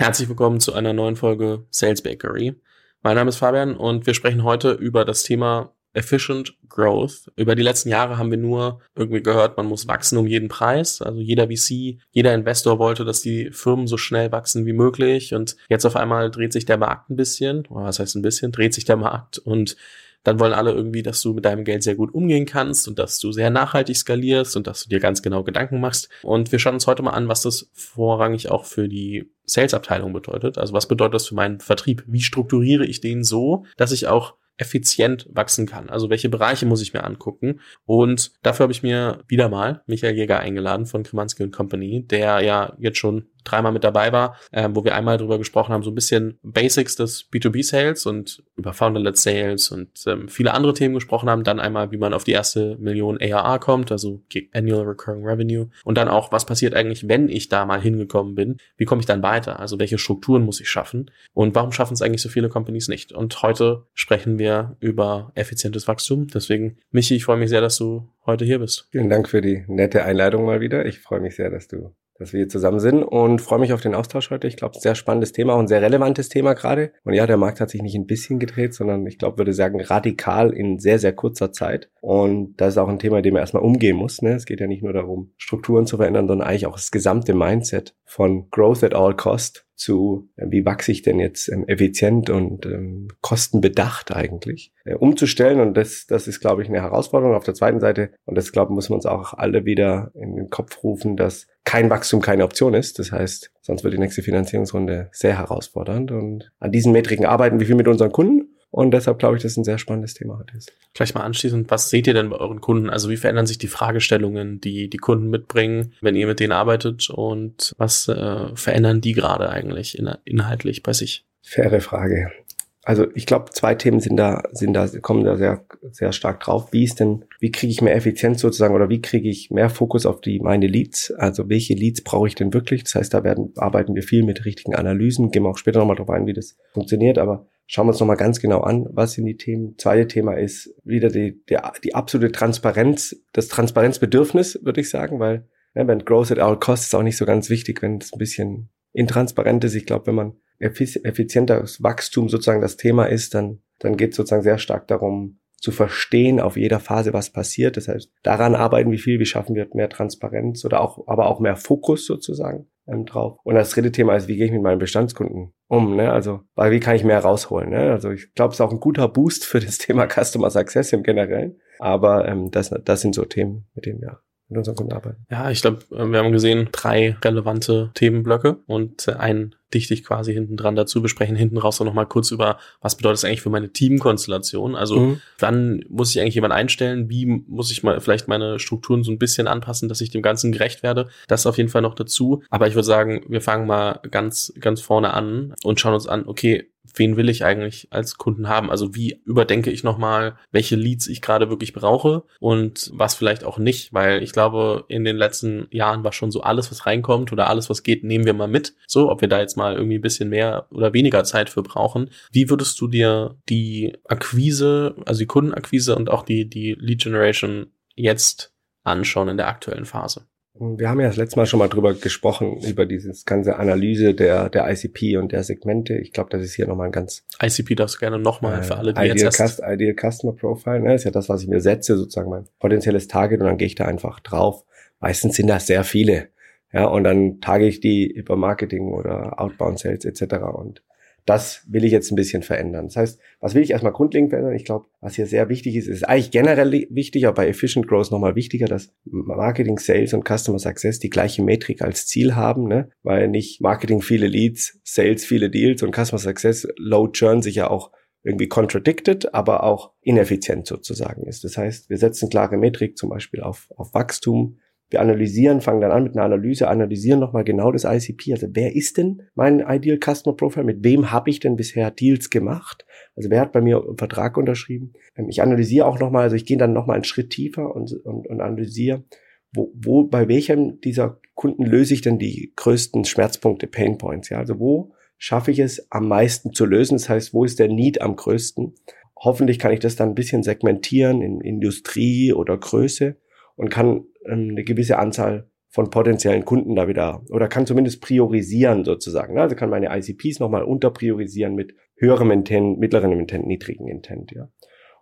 Herzlich willkommen zu einer neuen Folge Sales Bakery. Mein Name ist Fabian und wir sprechen heute über das Thema Efficient Growth. Über die letzten Jahre haben wir nur irgendwie gehört, man muss wachsen um jeden Preis. Also jeder VC, jeder Investor wollte, dass die Firmen so schnell wachsen wie möglich. Und jetzt auf einmal dreht sich der Markt ein bisschen. Was heißt ein bisschen? Dreht sich der Markt und dann wollen alle irgendwie, dass du mit deinem Geld sehr gut umgehen kannst und dass du sehr nachhaltig skalierst und dass du dir ganz genau Gedanken machst. Und wir schauen uns heute mal an, was das vorrangig auch für die Sales-Abteilung bedeutet. Also was bedeutet das für meinen Vertrieb? Wie strukturiere ich den so, dass ich auch effizient wachsen kann. Also welche Bereiche muss ich mir angucken? Und dafür habe ich mir wieder mal Michael Jäger eingeladen von Kremanski Company, der ja jetzt schon dreimal mit dabei war, äh, wo wir einmal drüber gesprochen haben, so ein bisschen Basics des B2B-Sales und über Founder-led Sales und ähm, viele andere Themen gesprochen haben. Dann einmal, wie man auf die erste Million ARR kommt, also Annual Recurring Revenue. Und dann auch, was passiert eigentlich, wenn ich da mal hingekommen bin? Wie komme ich dann weiter? Also welche Strukturen muss ich schaffen? Und warum schaffen es eigentlich so viele Companies nicht? Und heute sprechen wir über effizientes Wachstum. Deswegen, Michi, ich freue mich sehr, dass du heute hier bist. Vielen Dank für die nette Einleitung mal wieder. Ich freue mich sehr, dass du dass wir hier zusammen sind und freue mich auf den Austausch heute. Ich glaube, sehr spannendes Thema und sehr relevantes Thema gerade. Und ja, der Markt hat sich nicht ein bisschen gedreht, sondern ich glaube, würde sagen, radikal in sehr, sehr kurzer Zeit. Und das ist auch ein Thema, dem man erstmal umgehen muss. Ne? Es geht ja nicht nur darum, Strukturen zu verändern, sondern eigentlich auch das gesamte Mindset von Growth at all cost zu, äh, wie wachse ich denn jetzt ähm, effizient und ähm, kostenbedacht eigentlich, äh, umzustellen. Und das, das ist, glaube ich, eine Herausforderung. Auf der zweiten Seite, und das, glaube ich, muss man uns auch alle wieder in den Kopf rufen, dass kein Wachstum keine Option ist. Das heißt, sonst wird die nächste Finanzierungsrunde sehr herausfordernd. Und an diesen Metriken arbeiten wir viel mit unseren Kunden und deshalb glaube ich, dass es ein sehr spannendes Thema heute ist. Gleich mal anschließend, was seht ihr denn bei euren Kunden? Also wie verändern sich die Fragestellungen, die die Kunden mitbringen, wenn ihr mit denen arbeitet? Und was äh, verändern die gerade eigentlich in, inhaltlich bei sich? Faire Frage. Also ich glaube, zwei Themen sind da, sind da, kommen da sehr, sehr stark drauf. Wie ist denn, wie kriege ich mehr Effizienz sozusagen oder wie kriege ich mehr Fokus auf die meine Leads? Also welche Leads brauche ich denn wirklich? Das heißt, da werden, arbeiten wir viel mit richtigen Analysen, gehen wir auch später nochmal drauf ein, wie das funktioniert, aber schauen wir uns nochmal ganz genau an, was sind die Themen. Zweite Thema ist wieder die, die, die absolute Transparenz, das Transparenzbedürfnis, würde ich sagen, weil ja, wenn Growth at all costs ist auch nicht so ganz wichtig, wenn es ein bisschen intransparent ist. Ich glaube, wenn man effizienteres Wachstum sozusagen das Thema ist, dann, dann geht es sozusagen sehr stark darum, zu verstehen auf jeder Phase, was passiert. Das heißt, daran arbeiten wir viel, wie schaffen wir mehr Transparenz oder auch, aber auch mehr Fokus sozusagen ähm, drauf. Und das dritte Thema ist, wie gehe ich mit meinen Bestandskunden um? Ne? Also, weil wie kann ich mehr rausholen? Ne? Also ich glaube, es ist auch ein guter Boost für das Thema Customer Success im Generellen. Aber ähm, das, das sind so Themen, mit denen wir mit unseren Kunden arbeiten. Ja, ich glaube, äh, wir haben gesehen, drei relevante Themenblöcke und äh, einen dichte ich quasi hinten dran dazu. besprechen hinten raus auch noch mal kurz über, was bedeutet das eigentlich für meine Teamkonstellation? Also, mhm. wann muss ich eigentlich jemand einstellen? Wie muss ich mal vielleicht meine Strukturen so ein bisschen anpassen, dass ich dem Ganzen gerecht werde? Das auf jeden Fall noch dazu. Aber ich würde sagen, wir fangen mal ganz, ganz vorne an und schauen uns an, okay, wen will ich eigentlich als Kunden haben? Also wie überdenke ich nochmal, welche Leads ich gerade wirklich brauche und was vielleicht auch nicht, weil ich glaube, in den letzten Jahren war schon so alles, was reinkommt oder alles, was geht, nehmen wir mal mit. So, ob wir da jetzt mal irgendwie ein bisschen mehr oder weniger Zeit für brauchen. Wie würdest du dir die Akquise, also die Kundenakquise und auch die, die Lead Generation jetzt anschauen in der aktuellen Phase? Wir haben ja das letzte Mal schon mal drüber gesprochen, über dieses ganze Analyse der, der ICP und der Segmente. Ich glaube, das ist hier nochmal ein ganz... ICP darfst du gerne nochmal äh, für alle, die Ideal jetzt Cust Ideal Customer Profile, ne? ist ja das, was ich mir setze, sozusagen mein potenzielles Target und dann gehe ich da einfach drauf. Meistens sind das sehr viele. Ja, und dann tage ich die über Marketing oder Outbound Sales etc. Und das will ich jetzt ein bisschen verändern. Das heißt, was will ich erstmal grundlegend verändern? Ich glaube, was hier sehr wichtig ist, ist eigentlich generell wichtig, aber bei Efficient Growth nochmal wichtiger, dass Marketing, Sales und Customer Success die gleiche Metrik als Ziel haben, ne? weil nicht Marketing viele Leads, Sales viele Deals und Customer Success Low Churn sich ja auch irgendwie contradicted, aber auch ineffizient sozusagen ist. Das heißt, wir setzen klare Metrik zum Beispiel auf, auf Wachstum, wir analysieren, fangen dann an mit einer Analyse, analysieren nochmal genau das ICP. Also wer ist denn mein Ideal Customer Profile? Mit wem habe ich denn bisher Deals gemacht? Also wer hat bei mir einen Vertrag unterschrieben? Ähm, ich analysiere auch nochmal, also ich gehe dann nochmal einen Schritt tiefer und, und, und analysiere, wo, wo, bei welchem dieser Kunden löse ich denn die größten Schmerzpunkte, Pain Points? Ja, also wo schaffe ich es am meisten zu lösen? Das heißt, wo ist der Need am größten? Hoffentlich kann ich das dann ein bisschen segmentieren in Industrie oder Größe und kann ähm, eine gewisse Anzahl von potenziellen Kunden da wieder oder kann zumindest priorisieren sozusagen. Ne? Also kann meine ICPs nochmal unterpriorisieren mit höherem Intent, mittlerem Intent, niedrigen Intent, ja.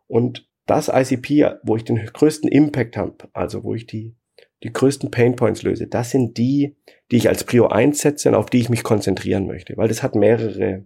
Und das ICP, wo ich den größten Impact habe, also wo ich die, die größten Painpoints löse, das sind die, die ich als Prio einsetze und auf die ich mich konzentrieren möchte, weil das hat mehrere,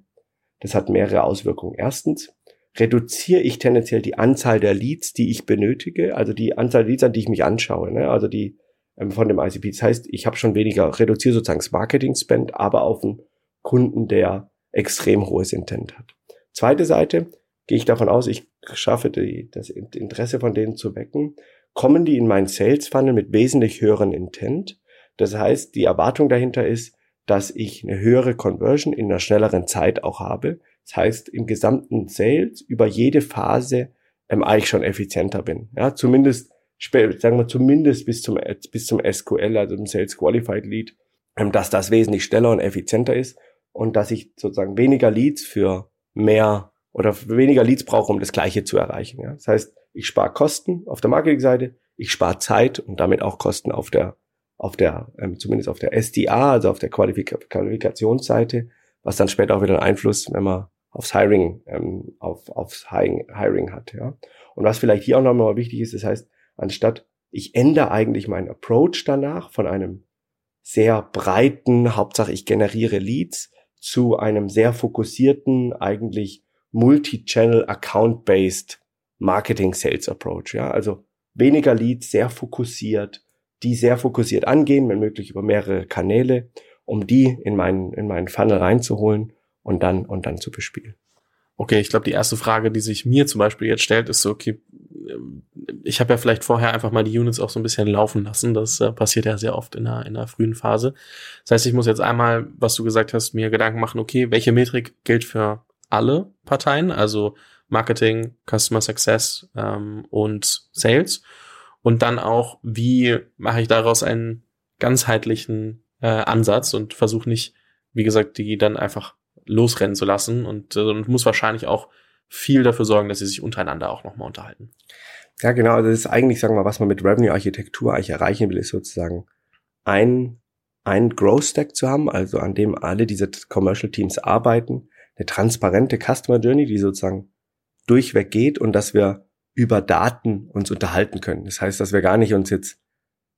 das hat mehrere Auswirkungen. Erstens reduziere ich tendenziell die Anzahl der Leads, die ich benötige, also die Anzahl der Leads, an die ich mich anschaue, ne? also die ähm, von dem ICP. Das heißt, ich habe schon weniger, reduziere sozusagen das Marketing-Spend, aber auf einen Kunden, der extrem hohes Intent hat. Zweite Seite, gehe ich davon aus, ich schaffe die, das Interesse von denen zu wecken, kommen die in meinen Sales Funnel mit wesentlich höheren Intent. Das heißt, die Erwartung dahinter ist, dass ich eine höhere Conversion in einer schnelleren Zeit auch habe. Das heißt, im gesamten Sales über jede Phase ähm, eigentlich schon effizienter bin. Ja, zumindest, sagen wir zumindest bis zum, bis zum SQL, also dem Sales Qualified Lead, ähm, dass das wesentlich schneller und effizienter ist und dass ich sozusagen weniger Leads für mehr oder weniger Leads brauche, um das Gleiche zu erreichen. Ja? Das heißt, ich spare Kosten auf der Marketingseite, ich spare Zeit und damit auch Kosten auf der, auf der, ähm, zumindest auf der SDA, also auf der Qualifika Qualifikationsseite, was dann später auch wieder einen Einfluss, wenn man aufs Hiring, ähm, auf, aufs Hiring, Hiring hat. Ja? Und was vielleicht hier auch nochmal wichtig ist, das heißt, anstatt ich ändere eigentlich meinen Approach danach von einem sehr breiten, Hauptsache ich generiere Leads, zu einem sehr fokussierten, eigentlich Multi-Channel Account-Based Marketing Sales Approach. Ja, also weniger Leads, sehr fokussiert, die sehr fokussiert angehen, wenn möglich über mehrere Kanäle, um die in meinen, in meinen Funnel reinzuholen und dann, und dann zu bespielen. Okay, ich glaube, die erste Frage, die sich mir zum Beispiel jetzt stellt, ist so, okay, ich habe ja vielleicht vorher einfach mal die Units auch so ein bisschen laufen lassen. Das äh, passiert ja sehr oft in der, in der frühen Phase. Das heißt, ich muss jetzt einmal, was du gesagt hast, mir Gedanken machen, okay, welche Metrik gilt für alle Parteien, also Marketing, Customer Success ähm, und Sales. Und dann auch, wie mache ich daraus einen ganzheitlichen äh, Ansatz und versuche nicht, wie gesagt, die dann einfach losrennen zu lassen und, äh, und muss wahrscheinlich auch viel dafür sorgen, dass sie sich untereinander auch nochmal unterhalten. Ja, genau. Also das ist eigentlich, sagen wir mal, was man mit Revenue-Architektur eigentlich erreichen will, ist sozusagen ein, ein Growth Stack zu haben, also an dem alle diese Commercial Teams arbeiten, eine transparente Customer Journey, die sozusagen durchweg geht und dass wir über Daten uns unterhalten können. Das heißt, dass wir gar nicht uns jetzt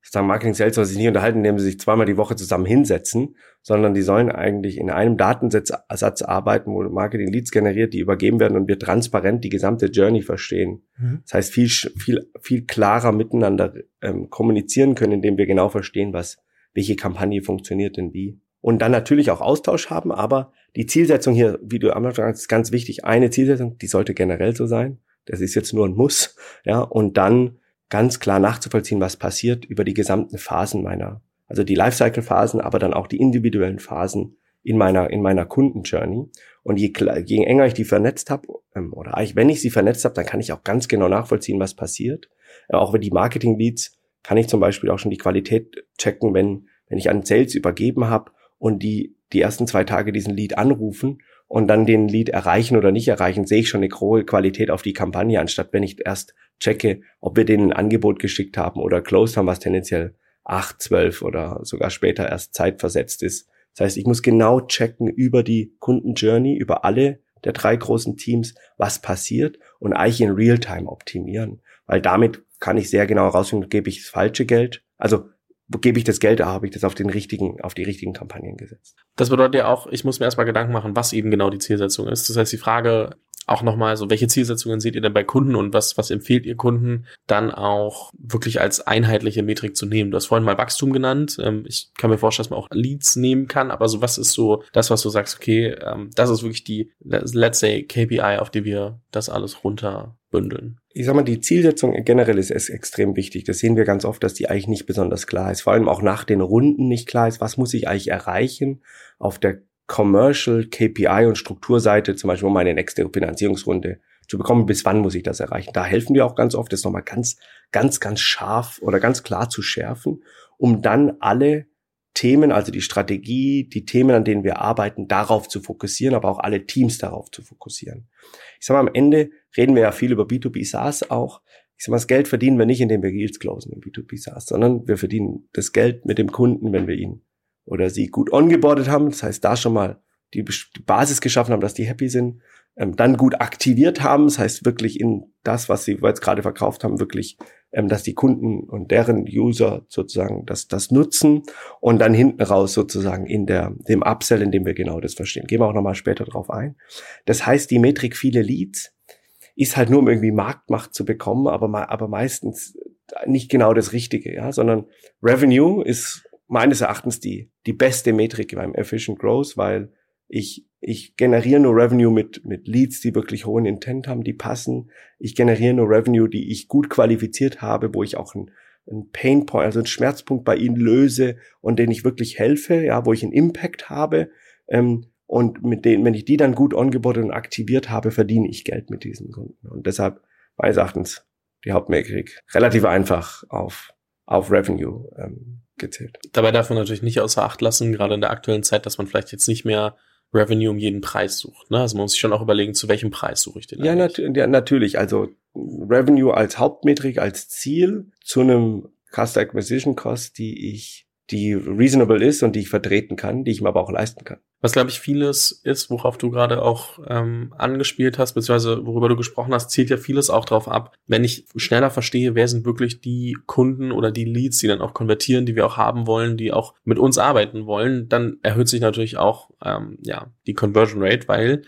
sozusagen Marketing Sales soll sich nicht unterhalten, indem sie sich zweimal die Woche zusammen hinsetzen, sondern die sollen eigentlich in einem Datensatz arbeiten, wo Marketing Leads generiert, die übergeben werden und wir transparent die gesamte Journey verstehen. Mhm. Das heißt, viel, viel, viel klarer miteinander ähm, kommunizieren können, indem wir genau verstehen, was, welche Kampagne funktioniert denn wie. Und dann natürlich auch Austausch haben, aber die Zielsetzung hier, wie du am Anfang sagst, ist ganz wichtig. Eine Zielsetzung, die sollte generell so sein. Das ist jetzt nur ein Muss, ja, und dann ganz klar nachzuvollziehen, was passiert über die gesamten Phasen meiner, also die Lifecycle-Phasen, aber dann auch die individuellen Phasen in meiner, in meiner Kundenjourney. Und je, je enger ich die vernetzt habe, ähm, oder eigentlich, wenn ich sie vernetzt habe, dann kann ich auch ganz genau nachvollziehen, was passiert. Äh, auch wenn die Marketing-Leads, kann ich zum Beispiel auch schon die Qualität checken, wenn, wenn ich an Sales übergeben habe und die die ersten zwei Tage diesen Lead anrufen und dann den Lead erreichen oder nicht erreichen, sehe ich schon eine hohe Qualität auf die Kampagne, anstatt wenn ich erst checke, ob wir denen ein Angebot geschickt haben oder closed haben, was tendenziell acht, zwölf oder sogar später erst zeitversetzt ist. Das heißt, ich muss genau checken über die Kundenjourney, über alle der drei großen Teams, was passiert und eigentlich in Realtime optimieren. Weil damit kann ich sehr genau herausfinden, gebe ich das falsche Geld. Also gebe ich das Geld, habe ich das auf den richtigen, auf die richtigen Kampagnen gesetzt. Das bedeutet ja auch, ich muss mir erstmal Gedanken machen, was eben genau die Zielsetzung ist. Das heißt, die Frage auch nochmal so, welche Zielsetzungen seht ihr denn bei Kunden und was, was empfiehlt ihr Kunden dann auch wirklich als einheitliche Metrik zu nehmen? Du hast vorhin mal Wachstum genannt. Ähm, ich kann mir vorstellen, dass man auch Leads nehmen kann, aber so was ist so das, was du sagst, okay, ähm, das ist wirklich die, let's say, KPI, auf die wir das alles runterbündeln? Ich sag mal, die Zielsetzung generell ist, ist extrem wichtig. Das sehen wir ganz oft, dass die eigentlich nicht besonders klar ist. Vor allem auch nach den Runden nicht klar ist, was muss ich eigentlich erreichen auf der Commercial KPI und Strukturseite, zum Beispiel um meine nächste Finanzierungsrunde zu bekommen, bis wann muss ich das erreichen. Da helfen wir auch ganz oft, das nochmal ganz, ganz, ganz scharf oder ganz klar zu schärfen, um dann alle Themen, also die Strategie, die Themen, an denen wir arbeiten, darauf zu fokussieren, aber auch alle Teams darauf zu fokussieren. Ich sage mal, am Ende reden wir ja viel über B2B SaaS auch. Ich ich sag mal, das Geld verdienen wir nicht, indem wir Deals closen im B2B SaaS, sondern wir verdienen das Geld mit dem Kunden, wenn wir ihn oder sie gut ongeboardet haben. Das heißt, da schon mal die Basis geschaffen haben, dass die happy sind, ähm, dann gut aktiviert haben. Das heißt wirklich in das, was sie jetzt gerade verkauft haben, wirklich, ähm, dass die Kunden und deren User sozusagen das, das nutzen und dann hinten raus sozusagen in der, dem Upsell, in dem wir genau das verstehen. Gehen wir auch nochmal später drauf ein. Das heißt, die Metrik viele Leads ist halt nur, um irgendwie Marktmacht zu bekommen, aber, aber meistens nicht genau das Richtige, ja, sondern Revenue ist meines Erachtens die, die beste Metrik beim Efficient Growth, weil ich, ich generiere nur Revenue mit, mit Leads, die wirklich hohen Intent haben, die passen. Ich generiere nur Revenue, die ich gut qualifiziert habe, wo ich auch einen, einen Pain Point, also einen Schmerzpunkt bei ihnen löse und denen ich wirklich helfe, ja, wo ich einen Impact habe. Ähm, und mit denen, wenn ich die dann gut ongeboardet und aktiviert habe, verdiene ich Geld mit diesen Kunden. Und deshalb, meines Erachtens, die Hauptmetrik relativ einfach auf, auf Revenue ähm, gezählt. Dabei darf man natürlich nicht außer Acht lassen, gerade in der aktuellen Zeit, dass man vielleicht jetzt nicht mehr Revenue um jeden Preis sucht. Ne? Also man muss sich schon auch überlegen, zu welchem Preis suche ich den. Ja, nat ja, natürlich. Also Revenue als Hauptmetrik, als Ziel zu einem Customer Acquisition Cost, die ich die reasonable ist und die ich vertreten kann, die ich mir aber auch leisten kann. Was, glaube ich, vieles ist, worauf du gerade auch ähm, angespielt hast, beziehungsweise worüber du gesprochen hast, zielt ja vieles auch darauf ab, wenn ich schneller verstehe, wer sind wirklich die Kunden oder die Leads, die dann auch konvertieren, die wir auch haben wollen, die auch mit uns arbeiten wollen, dann erhöht sich natürlich auch ähm, ja die Conversion Rate, weil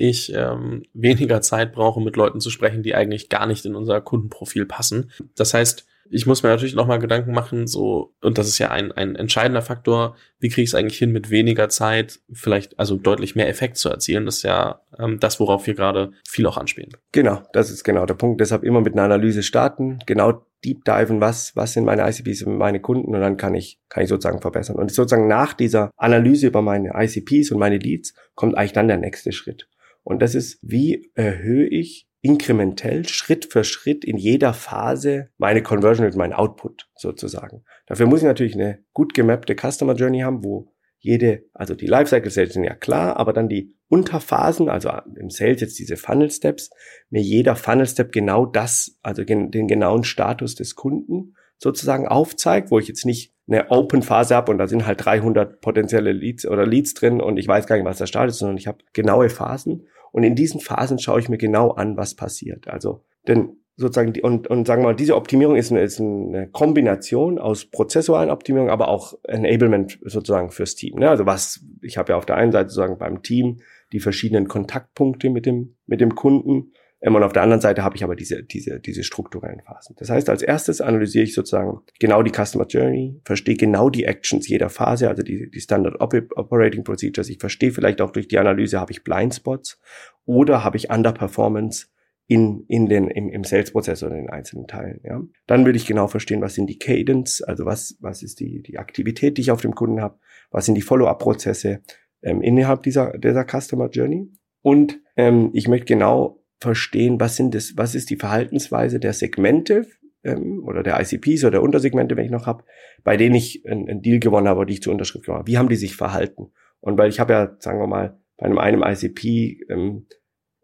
ich ähm, weniger Zeit brauche, mit Leuten zu sprechen, die eigentlich gar nicht in unser Kundenprofil passen. Das heißt, ich muss mir natürlich noch mal Gedanken machen, so, und das ist ja ein, ein entscheidender Faktor, wie kriege ich es eigentlich hin, mit weniger Zeit vielleicht, also deutlich mehr Effekt zu erzielen. Das ist ja ähm, das, worauf wir gerade viel auch anspielen. Genau, das ist genau der Punkt. Deshalb immer mit einer Analyse starten, genau deep diven, was, was sind meine ICPs und meine Kunden und dann kann ich, kann ich sozusagen verbessern. Und sozusagen nach dieser Analyse über meine ICPs und meine Leads kommt eigentlich dann der nächste Schritt. Und das ist, wie erhöhe ich inkrementell Schritt für Schritt in jeder Phase meine Conversion und mein Output sozusagen. Dafür muss ich natürlich eine gut gemappte Customer Journey haben, wo jede, also die Lifecycle Sales sind ja klar, aber dann die Unterphasen, also im Sales jetzt diese Funnel Steps, mir jeder Funnel Step genau das, also den genauen Status des Kunden sozusagen aufzeigt, wo ich jetzt nicht eine Open Phase habe und da sind halt 300 potenzielle Leads oder Leads drin und ich weiß gar nicht, was der Start ist, sondern ich habe genaue Phasen und in diesen Phasen schaue ich mir genau an, was passiert. Also, denn sozusagen, die, und, und sagen wir mal, diese Optimierung ist eine, ist eine Kombination aus prozessualen Optimierung, aber auch Enablement sozusagen fürs Team. Ne? Also was, ich habe ja auf der einen Seite sozusagen beim Team die verschiedenen Kontaktpunkte mit dem, mit dem Kunden und auf der anderen Seite habe ich aber diese, diese, diese strukturellen Phasen. Das heißt, als erstes analysiere ich sozusagen genau die Customer Journey, verstehe genau die Actions jeder Phase, also die, die Standard Operating Procedures. Ich verstehe vielleicht auch durch die Analyse, habe ich Blindspots oder habe ich Underperformance in, in den, im, im Sales-Prozess oder in den einzelnen Teilen. Ja. Dann will ich genau verstehen, was sind die Cadence, also was, was ist die, die Aktivität, die ich auf dem Kunden habe, was sind die Follow-up-Prozesse ähm, innerhalb dieser, dieser Customer Journey. Und ähm, ich möchte genau verstehen, was sind das, was ist die Verhaltensweise der Segmente ähm, oder der ICPs oder der Untersegmente, wenn ich noch habe, bei denen ich einen Deal gewonnen habe die ich zur Unterschrift gewonnen habe. Wie haben die sich verhalten? Und weil ich habe ja, sagen wir mal, bei einem, einem ICP ähm,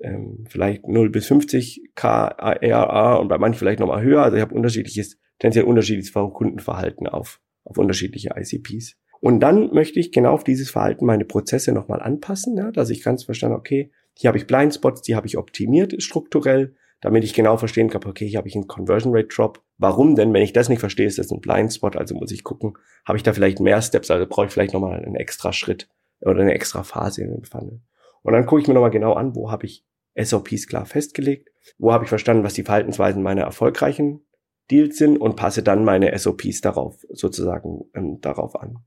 ähm, vielleicht 0 bis 50 K ARA und bei manchen vielleicht nochmal höher. Also ich habe unterschiedliches, tendenziell unterschiedliches Kundenverhalten auf, auf unterschiedliche ICPs. Und dann möchte ich genau auf dieses Verhalten meine Prozesse nochmal anpassen, ja, dass ich ganz verstanden, okay, hier habe ich Blindspots, die habe ich optimiert strukturell, damit ich genau verstehen kann, okay, hier habe ich einen Conversion Rate Drop. Warum denn? Wenn ich das nicht verstehe, ist das ein Blindspot, also muss ich gucken, habe ich da vielleicht mehr Steps, also brauche ich vielleicht nochmal einen extra Schritt oder eine extra Phase in dem Funnel. Und dann gucke ich mir nochmal genau an, wo habe ich SOPs klar festgelegt, wo habe ich verstanden, was die Verhaltensweisen meiner erfolgreichen Deals sind und passe dann meine SOPs darauf sozusagen ähm, darauf an.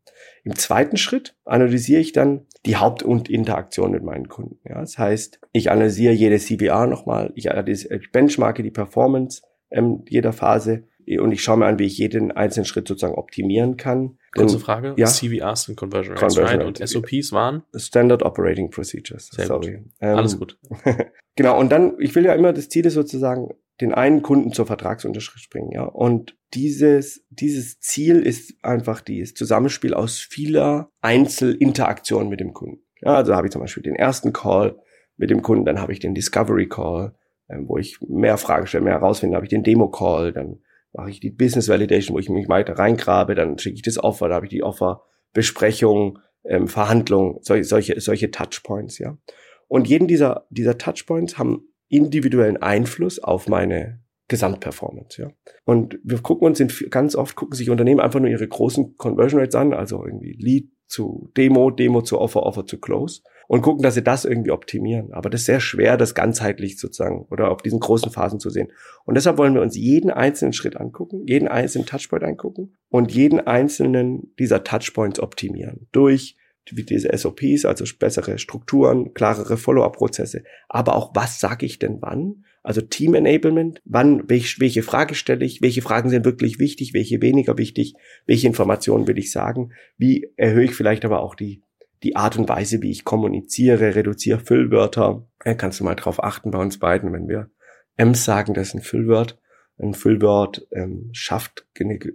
Im zweiten Schritt analysiere ich dann die Haupt- und Interaktion mit meinen Kunden. Ja, das heißt, ich analysiere jede CBR nochmal, ich, ich benchmarke die Performance ähm, jeder Phase und ich schaue mir an, wie ich jeden einzelnen Schritt sozusagen optimieren kann. Kurze Frage, ja? CVRs sind Conversion Rates, Conversion right? Und SOPs waren? Standard Operating Procedures. Sehr Sorry. Gut. Ähm, Alles gut. genau, und dann, ich will ja immer, das Ziel ist sozusagen, den einen Kunden zur Vertragsunterschrift bringen, ja. Und dieses, dieses Ziel ist einfach dieses Zusammenspiel aus vieler Einzelinteraktionen mit dem Kunden. Ja, also habe ich zum Beispiel den ersten Call mit dem Kunden, dann habe ich den Discovery Call, ähm, wo ich mehr Fragen stelle, mehr herausfinde, habe ich den Demo-Call, dann mache ich die Business Validation, wo ich mich weiter reingrabe, dann schicke ich das Offer, da habe ich die Offerbesprechung, ähm, Verhandlung, solche, solche, solche Touchpoints, ja. Und jeden dieser, dieser Touchpoints haben individuellen Einfluss auf meine Gesamtperformance, ja. Und wir gucken uns in, ganz oft gucken sich Unternehmen einfach nur ihre großen Conversion Rates an, also irgendwie Lead zu Demo, Demo zu Offer, Offer zu Close und gucken, dass sie das irgendwie optimieren. Aber das ist sehr schwer, das ganzheitlich sozusagen oder auf diesen großen Phasen zu sehen. Und deshalb wollen wir uns jeden einzelnen Schritt angucken, jeden einzelnen Touchpoint angucken und jeden einzelnen dieser Touchpoints optimieren durch wie diese SOPs, also bessere Strukturen, klarere Follow-up-Prozesse, aber auch, was sage ich denn wann? Also Team Enablement, wann, welche, welche Frage stelle ich, welche Fragen sind wirklich wichtig, welche weniger wichtig, welche Informationen will ich sagen, wie erhöhe ich vielleicht aber auch die, die Art und Weise, wie ich kommuniziere, reduziere Füllwörter. Da kannst du mal drauf achten bei uns beiden, wenn wir M's sagen, das ist ein Füllwort ein Füllwort ähm, schafft,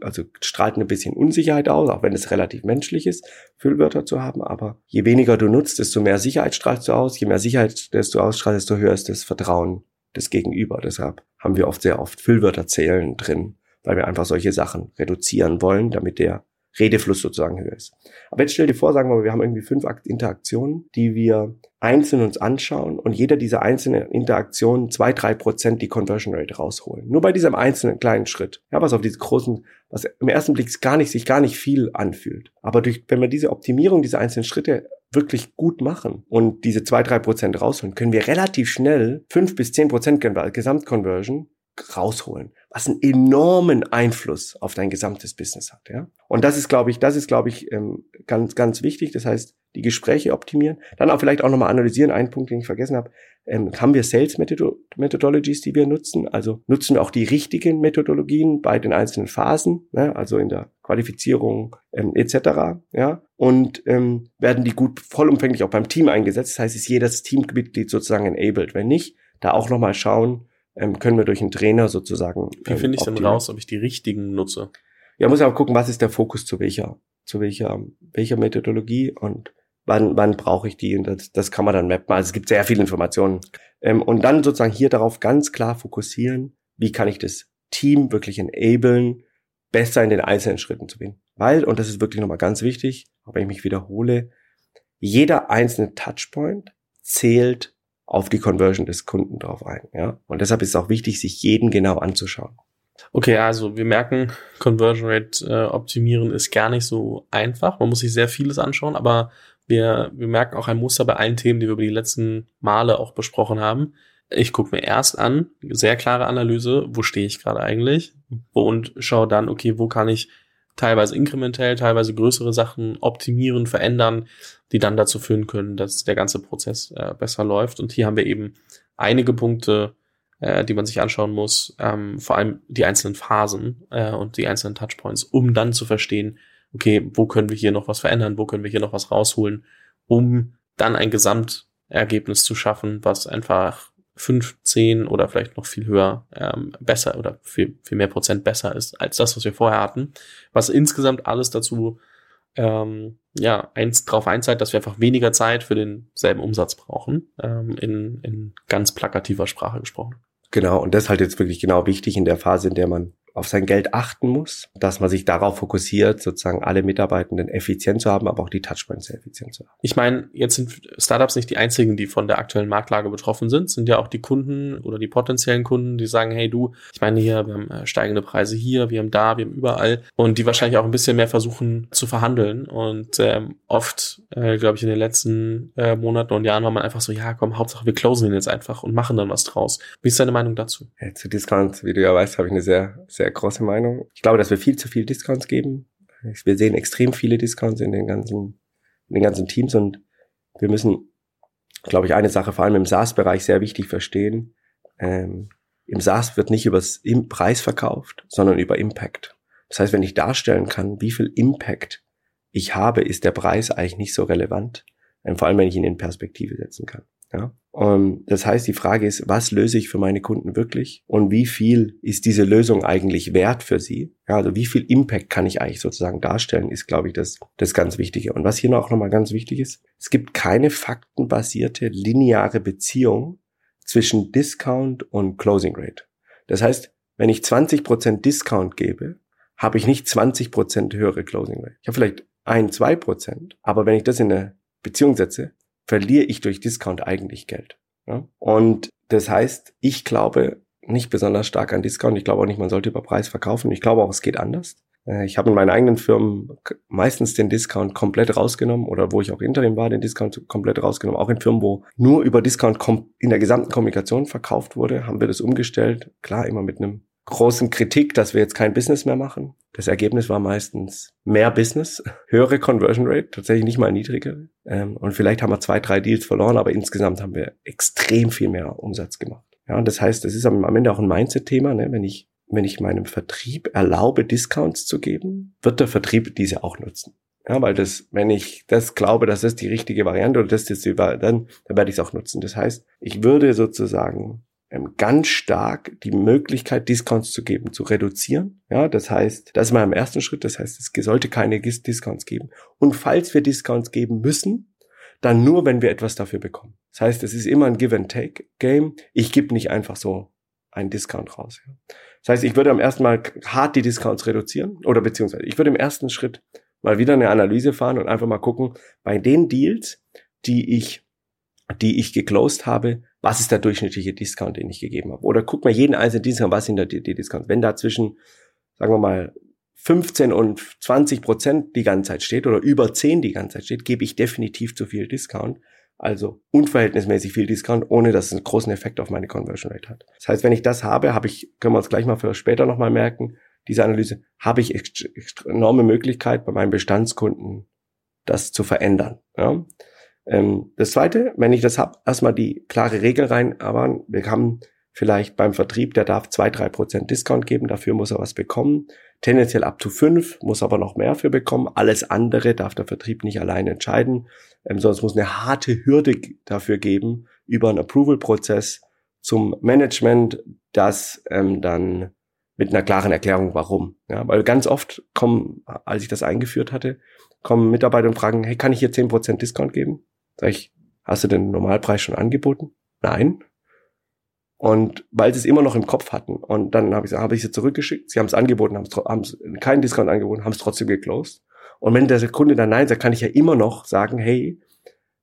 also strahlt ein bisschen Unsicherheit aus, auch wenn es relativ menschlich ist, Füllwörter zu haben. Aber je weniger du nutzt, desto mehr Sicherheit strahlst du aus. Je mehr Sicherheit desto ausstrahlst, desto höher ist das Vertrauen des Gegenüber. Deshalb haben wir oft sehr oft Füllwörter zählen drin, weil wir einfach solche Sachen reduzieren wollen, damit der Redefluss sozusagen höher ist. Aber jetzt stell dir vor, sagen wir mal, wir haben irgendwie fünf Interaktionen, die wir einzeln uns anschauen und jeder dieser einzelnen Interaktionen zwei, drei Prozent die Conversion Rate rausholen. Nur bei diesem einzelnen kleinen Schritt. Ja, was auf diese großen, was im ersten Blick gar nicht, sich gar nicht viel anfühlt. Aber durch, wenn wir diese Optimierung dieser einzelnen Schritte wirklich gut machen und diese zwei, drei Prozent rausholen, können wir relativ schnell fünf bis zehn Prozent Gesamtconversion rausholen, was einen enormen Einfluss auf dein gesamtes Business hat, ja. Und das ist, glaube ich, das ist, glaube ich, ähm, ganz, ganz wichtig. Das heißt, die Gespräche optimieren, dann auch vielleicht auch nochmal analysieren. Ein Punkt, den ich vergessen habe, ähm, haben wir Sales Methodologies, die wir nutzen? Also nutzen wir auch die richtigen Methodologien bei den einzelnen Phasen, ne? also in der Qualifizierung ähm, etc. Ja, und ähm, werden die gut vollumfänglich auch beim Team eingesetzt. Das heißt, ist jedes Teammitglied sozusagen enabled. Wenn nicht, da auch nochmal schauen, ähm, können wir durch einen Trainer sozusagen. Wie ähm, finde ich denn raus, ob ich die richtigen nutze? Ja, muss aber gucken, was ist der Fokus zu welcher, zu welcher, welcher Methodologie und wann, wann brauche ich die und das, das kann man dann mappen. Also es gibt sehr viele Informationen. Ähm, und dann sozusagen hier darauf ganz klar fokussieren, wie kann ich das Team wirklich enablen, besser in den einzelnen Schritten zu gehen. Weil, und das ist wirklich nochmal ganz wichtig, aber ich mich wiederhole, jeder einzelne Touchpoint zählt auf die Conversion des Kunden drauf ein. Ja? Und deshalb ist es auch wichtig, sich jeden genau anzuschauen. Okay, also wir merken, Conversion Rate äh, optimieren ist gar nicht so einfach. Man muss sich sehr vieles anschauen, aber wir, wir merken auch ein Muster bei allen Themen, die wir über die letzten Male auch besprochen haben. Ich gucke mir erst an, sehr klare Analyse, wo stehe ich gerade eigentlich und schaue dann, okay, wo kann ich teilweise inkrementell, teilweise größere Sachen optimieren, verändern, die dann dazu führen können, dass der ganze Prozess äh, besser läuft. Und hier haben wir eben einige Punkte, äh, die man sich anschauen muss, ähm, vor allem die einzelnen Phasen äh, und die einzelnen Touchpoints, um dann zu verstehen, okay, wo können wir hier noch was verändern, wo können wir hier noch was rausholen, um dann ein Gesamtergebnis zu schaffen, was einfach fünf, zehn oder vielleicht noch viel höher ähm, besser oder viel, viel mehr Prozent besser ist als das, was wir vorher hatten. Was insgesamt alles dazu ähm, ja, eins drauf einzahlt, dass wir einfach weniger Zeit für denselben Umsatz brauchen, ähm, in, in ganz plakativer Sprache gesprochen. Genau, und das ist halt jetzt wirklich genau wichtig in der Phase, in der man auf sein Geld achten muss, dass man sich darauf fokussiert, sozusagen alle Mitarbeitenden effizient zu haben, aber auch die Touchpoints sehr effizient zu haben. Ich meine, jetzt sind Startups nicht die einzigen, die von der aktuellen Marktlage betroffen sind, sind ja auch die Kunden oder die potenziellen Kunden, die sagen, hey du, ich meine hier, wir haben äh, steigende Preise hier, wir haben da, wir haben überall und die wahrscheinlich auch ein bisschen mehr versuchen zu verhandeln und ähm, oft, äh, glaube ich, in den letzten äh, Monaten und Jahren war man einfach so, ja komm, Hauptsache wir closen ihn jetzt einfach und machen dann was draus. Wie ist deine Meinung dazu? Ja, zu Discount, wie du ja weißt, habe ich eine sehr, sehr sehr große Meinung. Ich glaube, dass wir viel zu viel Discounts geben. Wir sehen extrem viele Discounts in den ganzen, in den ganzen Teams und wir müssen, glaube ich, eine Sache vor allem im SaaS-Bereich sehr wichtig verstehen. Ähm, Im SaaS wird nicht über Preis verkauft, sondern über Impact. Das heißt, wenn ich darstellen kann, wie viel Impact ich habe, ist der Preis eigentlich nicht so relevant. Ähm, vor allem, wenn ich ihn in Perspektive setzen kann. Ja? Und das heißt, die Frage ist, was löse ich für meine Kunden wirklich und wie viel ist diese Lösung eigentlich wert für sie? Ja, also wie viel Impact kann ich eigentlich sozusagen darstellen, ist, glaube ich, das, das ganz Wichtige. Und was hier noch nochmal ganz wichtig ist, es gibt keine faktenbasierte lineare Beziehung zwischen Discount und Closing Rate. Das heißt, wenn ich 20% Discount gebe, habe ich nicht 20% höhere Closing Rate. Ich habe vielleicht ein, zwei Prozent, aber wenn ich das in eine Beziehung setze, verliere ich durch Discount eigentlich Geld. Ja? Und das heißt, ich glaube nicht besonders stark an Discount. Ich glaube auch nicht, man sollte über Preis verkaufen. Ich glaube auch, es geht anders. Äh, ich habe in meinen eigenen Firmen meistens den Discount komplett rausgenommen oder wo ich auch Interim war, den Discount komplett rausgenommen. Auch in Firmen, wo nur über Discount in der gesamten Kommunikation verkauft wurde, haben wir das umgestellt. Klar, immer mit einem großen Kritik, dass wir jetzt kein Business mehr machen. Das Ergebnis war meistens mehr Business, höhere Conversion Rate, tatsächlich nicht mal niedrigere. Ähm, und vielleicht haben wir zwei, drei Deals verloren, aber insgesamt haben wir extrem viel mehr Umsatz gemacht. Ja, und das heißt, es ist am Ende auch ein Mindset-Thema, ne? wenn ich wenn ich meinem Vertrieb erlaube, Discounts zu geben, wird der Vertrieb diese auch nutzen. Ja, weil das, wenn ich das glaube, dass das die richtige Variante oder das ist die, dann, dann werde ich es auch nutzen. Das heißt, ich würde sozusagen ganz stark die Möglichkeit, Discounts zu geben, zu reduzieren. Ja, das heißt, das ist mal im ersten Schritt. Das heißt, es sollte keine Discounts geben. Und falls wir Discounts geben müssen, dann nur, wenn wir etwas dafür bekommen. Das heißt, es ist immer ein Give-and-Take-Game. Ich gebe nicht einfach so einen Discount raus. Das heißt, ich würde am ersten Mal hart die Discounts reduzieren oder beziehungsweise ich würde im ersten Schritt mal wieder eine Analyse fahren und einfach mal gucken, bei den Deals, die ich, die ich geclosed habe, was ist der durchschnittliche Discount, den ich gegeben habe? Oder guck mal jeden einzelnen Discount, was sind da die, die Discounts? Wenn da zwischen, sagen wir mal, 15 und 20 Prozent die ganze Zeit steht oder über 10 die ganze Zeit steht, gebe ich definitiv zu viel Discount. Also unverhältnismäßig viel Discount, ohne dass es einen großen Effekt auf meine Conversion Rate hat. Das heißt, wenn ich das habe, habe ich, können wir uns gleich mal für später nochmal merken, diese Analyse, habe ich enorme Möglichkeit bei meinen Bestandskunden das zu verändern. Ja? Ähm, das zweite, wenn ich das habe, erstmal die klare Regel rein, aber wir haben vielleicht beim Vertrieb, der darf zwei, drei Prozent Discount geben, dafür muss er was bekommen. Tendenziell ab zu fünf, muss aber noch mehr für bekommen. Alles andere darf der Vertrieb nicht allein entscheiden, ähm, sondern es muss eine harte Hürde dafür geben, über einen Approval-Prozess zum Management, das ähm, dann mit einer klaren Erklärung, warum. Ja, weil ganz oft kommen, als ich das eingeführt hatte, kommen Mitarbeiter und fragen, hey, kann ich hier zehn Prozent Discount geben? Sag ich, hast du den Normalpreis schon angeboten? Nein. Und weil sie es immer noch im Kopf hatten. Und dann habe ich, hab ich sie zurückgeschickt. Sie haben es angeboten, haben es keinen Discount angeboten, haben es trotzdem geclosed. Und wenn der Kunde dann Nein sagt, kann ich ja immer noch sagen, hey,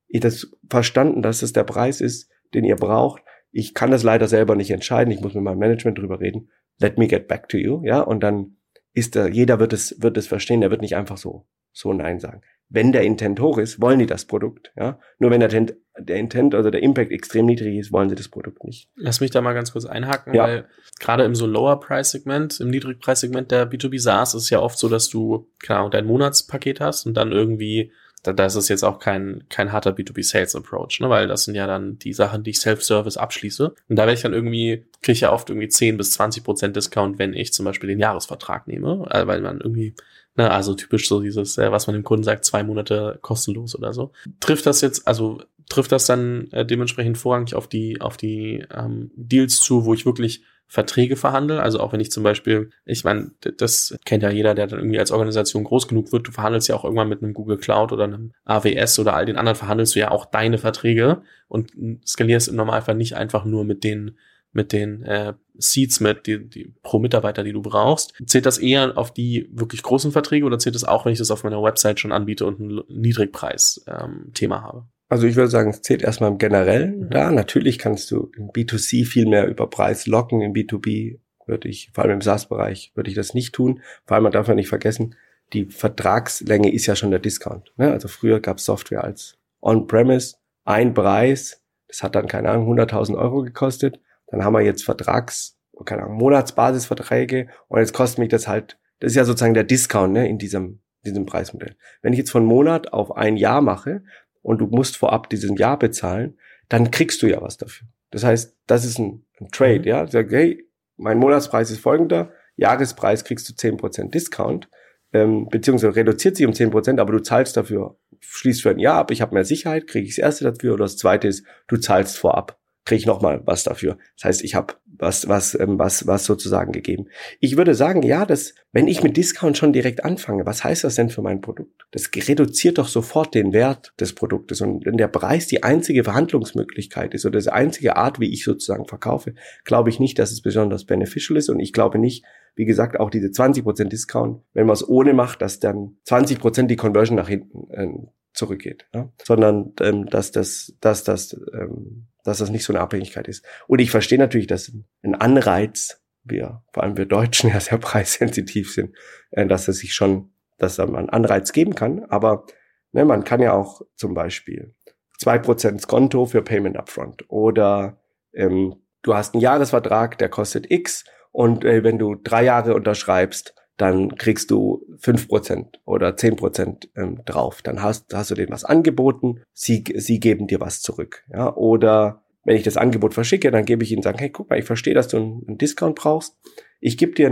ich das verstanden, dass es der Preis ist, den ihr braucht. Ich kann das leider selber nicht entscheiden. Ich muss mit meinem Management drüber reden. Let me get back to you. Ja, und dann ist da, jeder wird es, wird es verstehen. Der wird nicht einfach so, so Nein sagen wenn der Intent hoch ist, wollen die das Produkt. Ja? Nur wenn der Intent, der Intent, also der Impact extrem niedrig ist, wollen sie das Produkt nicht. Lass mich da mal ganz kurz einhaken, ja. weil gerade im so Lower-Price-Segment, im Niedrig-Preis-Segment der B2B SaaS ist es ja oft so, dass du, genau, dein Monatspaket hast und dann irgendwie da, da ist es jetzt auch kein, kein harter B2B Sales Approach, ne? weil das sind ja dann die Sachen, die ich Self-Service abschließe. Und da werde ich dann irgendwie, kriege ich ja oft irgendwie 10 bis 20 Prozent Discount, wenn ich zum Beispiel den Jahresvertrag nehme, äh, weil man irgendwie Ne, also typisch so dieses, äh, was man dem Kunden sagt, zwei Monate kostenlos oder so. Trifft das jetzt, also trifft das dann äh, dementsprechend vorrangig auf die, auf die ähm, Deals zu, wo ich wirklich Verträge verhandle. Also auch wenn ich zum Beispiel, ich meine, das kennt ja jeder, der dann irgendwie als Organisation groß genug wird. Du verhandelst ja auch irgendwann mit einem Google Cloud oder einem AWS oder all den anderen verhandelst du ja auch deine Verträge und skalierst im Normalfall nicht einfach nur mit den mit den äh, Seats mit, die, die pro Mitarbeiter, die du brauchst. Zählt das eher auf die wirklich großen Verträge oder zählt das auch, wenn ich das auf meiner Website schon anbiete und ein Niedrigpreis-Thema ähm, habe? Also ich würde sagen, es zählt erstmal im Generellen. Mhm. Da natürlich kannst du im B2C viel mehr über Preis locken. Im B2B würde ich, vor allem im SaaS-Bereich, würde ich das nicht tun. Vor allem, man darf ja nicht vergessen, die Vertragslänge ist ja schon der Discount. Ne? Also früher gab es Software als On-Premise, ein Preis, das hat dann, keine Ahnung, 100.000 Euro gekostet dann haben wir jetzt Vertrags, keine Ahnung, Monatsbasisverträge und jetzt kostet mich das halt, das ist ja sozusagen der Discount ne, in diesem, diesem Preismodell. Wenn ich jetzt von Monat auf ein Jahr mache und du musst vorab diesen Jahr bezahlen, dann kriegst du ja was dafür. Das heißt, das ist ein, ein Trade, mhm. ja. Sag, hey, mein Monatspreis ist folgender, Jahrespreis kriegst du zehn Prozent Discount, ähm, beziehungsweise reduziert sich um zehn Prozent, aber du zahlst dafür, schließt für ein Jahr ab, ich habe mehr Sicherheit, kriege ich das erste dafür oder das zweite ist, du zahlst vorab kriege ich nochmal was dafür. Das heißt, ich habe was, was, ähm, was, was sozusagen gegeben. Ich würde sagen, ja, dass, wenn ich mit Discount schon direkt anfange, was heißt das denn für mein Produkt? Das reduziert doch sofort den Wert des Produktes. Und wenn der Preis die einzige Verhandlungsmöglichkeit ist oder die einzige Art, wie ich sozusagen verkaufe, glaube ich nicht, dass es besonders beneficial ist. Und ich glaube nicht, wie gesagt, auch diese 20% Discount, wenn man es ohne macht, dass dann 20% die Conversion nach hinten äh, zurückgeht, ja? sondern ähm, dass das, dass das, ähm, dass das nicht so eine Abhängigkeit ist. Und ich verstehe natürlich, dass ein Anreiz, wir, vor allem wir Deutschen ja sehr preissensitiv sind, äh, dass es sich schon, dass man einen Anreiz geben kann, aber ne, man kann ja auch zum Beispiel zwei Prozent Konto für Payment Upfront oder ähm, du hast einen Jahresvertrag, der kostet X und äh, wenn du drei Jahre unterschreibst, dann kriegst du fünf Prozent oder zehn Prozent ähm, drauf. Dann hast, hast du denen was angeboten, sie, sie geben dir was zurück. Ja? Oder wenn ich das Angebot verschicke, dann gebe ich ihnen sagen, hey, guck mal, ich verstehe, dass du einen, einen Discount brauchst. Ich gebe dir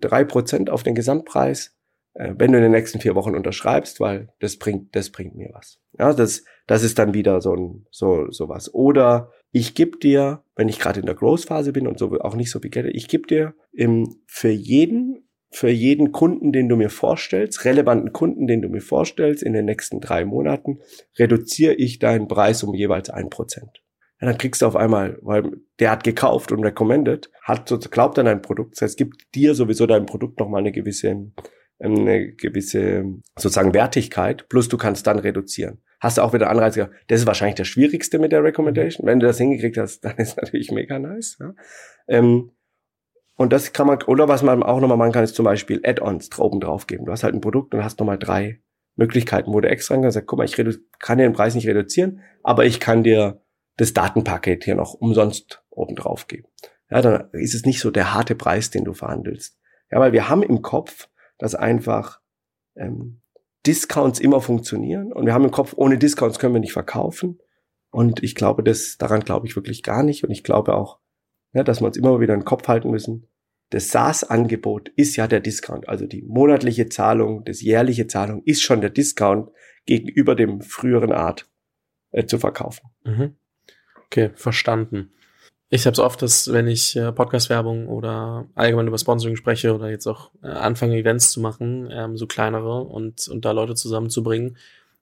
drei Prozent auf den Gesamtpreis, äh, wenn du in den nächsten vier Wochen unterschreibst, weil das bringt, das bringt mir was. Ja, das, das ist dann wieder so ein, so, so was. Oder ich gebe dir, wenn ich gerade in der Growth-Phase bin und so auch nicht so viel Geld, ich gebe dir im, für jeden für jeden Kunden, den du mir vorstellst, relevanten Kunden, den du mir vorstellst, in den nächsten drei Monaten, reduziere ich deinen Preis um jeweils ein Prozent. Ja, dann kriegst du auf einmal, weil der hat gekauft und recommended, hat glaubt an dein Produkt. Das heißt, gibt dir sowieso dein Produkt nochmal eine gewisse, eine gewisse sozusagen Wertigkeit, plus du kannst dann reduzieren. Hast du auch wieder Anreiz gehabt. Das ist wahrscheinlich das Schwierigste mit der Recommendation. Wenn du das hingekriegt hast, dann ist natürlich mega nice. Ja. Ähm, und das kann man, oder was man auch nochmal machen kann, ist zum Beispiel Add-ons oben drauf geben. Du hast halt ein Produkt und hast nochmal drei Möglichkeiten, wo du extra kannst, sagst, guck mal, ich kann dir den Preis nicht reduzieren, aber ich kann dir das Datenpaket hier noch umsonst oben drauf geben. Ja, dann ist es nicht so der harte Preis, den du verhandelst. Ja, weil wir haben im Kopf, dass einfach ähm, Discounts immer funktionieren und wir haben im Kopf, ohne Discounts können wir nicht verkaufen. Und ich glaube, das, daran glaube ich wirklich gar nicht. Und ich glaube auch, ja, dass wir uns immer wieder im Kopf halten müssen. Das SaaS-Angebot ist ja der Discount. Also die monatliche Zahlung, das jährliche Zahlung ist schon der Discount gegenüber dem früheren Art äh, zu verkaufen. Mhm. Okay, verstanden. Ich habe es oft, dass wenn ich äh, Podcast-Werbung oder allgemein über Sponsoring spreche oder jetzt auch äh, anfange, Events zu machen, ähm, so kleinere und, und da Leute zusammenzubringen,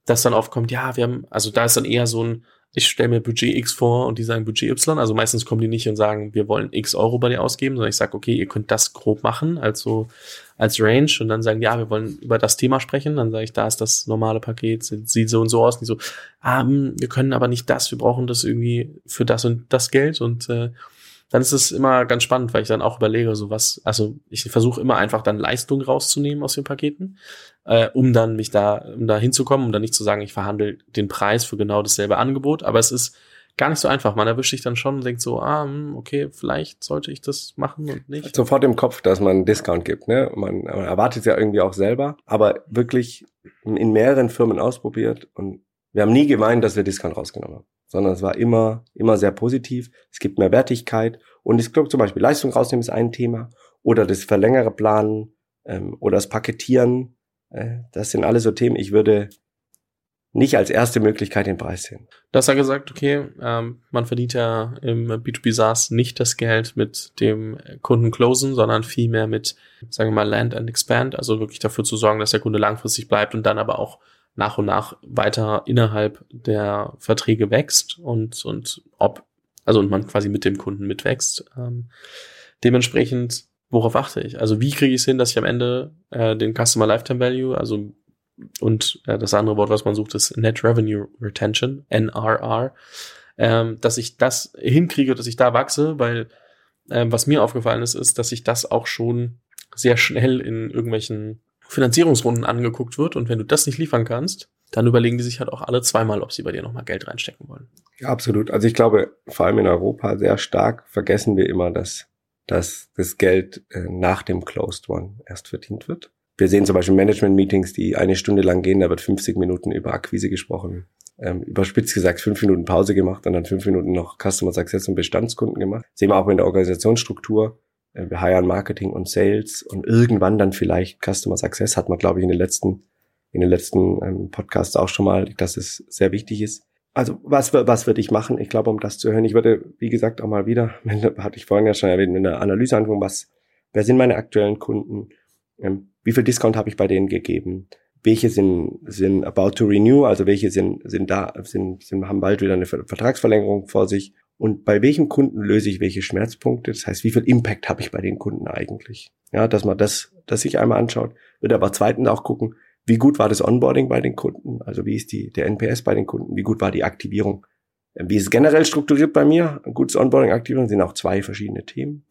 dass dann oft kommt, ja, wir haben, also da ist dann eher so ein, ich stelle mir Budget X vor und die sagen Budget Y. Also meistens kommen die nicht und sagen, wir wollen X Euro bei dir ausgeben, sondern ich sage, okay, ihr könnt das grob machen, also als Range und dann sagen, ja, wir wollen über das Thema sprechen. Dann sage ich, da ist das normale Paket, sieht so und so aus. Und die so, ah, hm, wir können aber nicht das, wir brauchen das irgendwie für das und das Geld und äh, dann ist es immer ganz spannend, weil ich dann auch überlege, so was, also ich versuche immer einfach dann Leistung rauszunehmen aus den Paketen, äh, um dann mich da, um da hinzukommen, um dann nicht zu sagen, ich verhandle den Preis für genau dasselbe Angebot, aber es ist gar nicht so einfach. Man erwischt sich dann schon und denkt so, ah, hm, okay, vielleicht sollte ich das machen und nicht. Sofort im Kopf, dass man einen Discount gibt, ne? Man, man erwartet es ja irgendwie auch selber, aber wirklich in mehreren Firmen ausprobiert und wir haben nie gemeint, dass wir Discount rausgenommen haben sondern es war immer, immer sehr positiv. Es gibt mehr Wertigkeit und ich glaube zum Beispiel Leistung rausnehmen ist ein Thema oder das verlängere Planen ähm, oder das Paketieren. Äh, das sind alle so Themen. Ich würde nicht als erste Möglichkeit den Preis sehen. Du hast ja gesagt, okay, ähm, man verdient ja im B2B SaaS nicht das Geld mit dem Kunden closen, sondern vielmehr mit, sagen wir mal, Land and Expand, also wirklich dafür zu sorgen, dass der Kunde langfristig bleibt und dann aber auch nach und nach weiter innerhalb der Verträge wächst und, und ob, also und man quasi mit dem Kunden mitwächst. Ähm, dementsprechend, worauf achte ich? Also wie kriege ich es hin, dass ich am Ende äh, den Customer Lifetime Value, also und äh, das andere Wort, was man sucht, ist Net Revenue Retention, NRR, ähm, dass ich das hinkriege, dass ich da wachse, weil ähm, was mir aufgefallen ist, ist, dass ich das auch schon sehr schnell in irgendwelchen Finanzierungsrunden angeguckt wird und wenn du das nicht liefern kannst, dann überlegen die sich halt auch alle zweimal, ob sie bei dir nochmal Geld reinstecken wollen. Ja, absolut. Also ich glaube, vor allem in Europa sehr stark vergessen wir immer, dass, dass das Geld äh, nach dem Closed One erst verdient wird. Wir sehen zum Beispiel Management-Meetings, die eine Stunde lang gehen, da wird 50 Minuten über Akquise gesprochen. Ähm, überspitzt gesagt fünf Minuten Pause gemacht und dann fünf Minuten noch Customer Success und Bestandskunden gemacht. sehen wir auch in der Organisationsstruktur wir hiren Marketing und Sales und irgendwann dann vielleicht Customer Success hat man, glaube ich, in den letzten, in den letzten ähm, Podcasts auch schon mal, dass es sehr wichtig ist. also was, was würde ich machen? Ich glaube, um das zu hören, ich würde, wie gesagt, auch mal wieder, hatte ich vorhin ja schon erwähnt, in der Analyse angucken, was, wer sind meine aktuellen Kunden? Ähm, wie viel Discount habe ich bei denen gegeben? Welche sind, sind about to renew, also welche sind, sind da, sind, sind, haben bald wieder eine Vertragsverlängerung vor sich? Und bei welchem Kunden löse ich welche Schmerzpunkte? Das heißt, wie viel Impact habe ich bei den Kunden eigentlich? Ja, dass man das, das sich einmal anschaut, würde aber zweitens auch gucken, wie gut war das Onboarding bei den Kunden? Also wie ist die, der NPS bei den Kunden? Wie gut war die Aktivierung? Ähm, wie ist es generell strukturiert bei mir? Ein gutes Onboarding, Aktivierung sind auch zwei verschiedene Themen.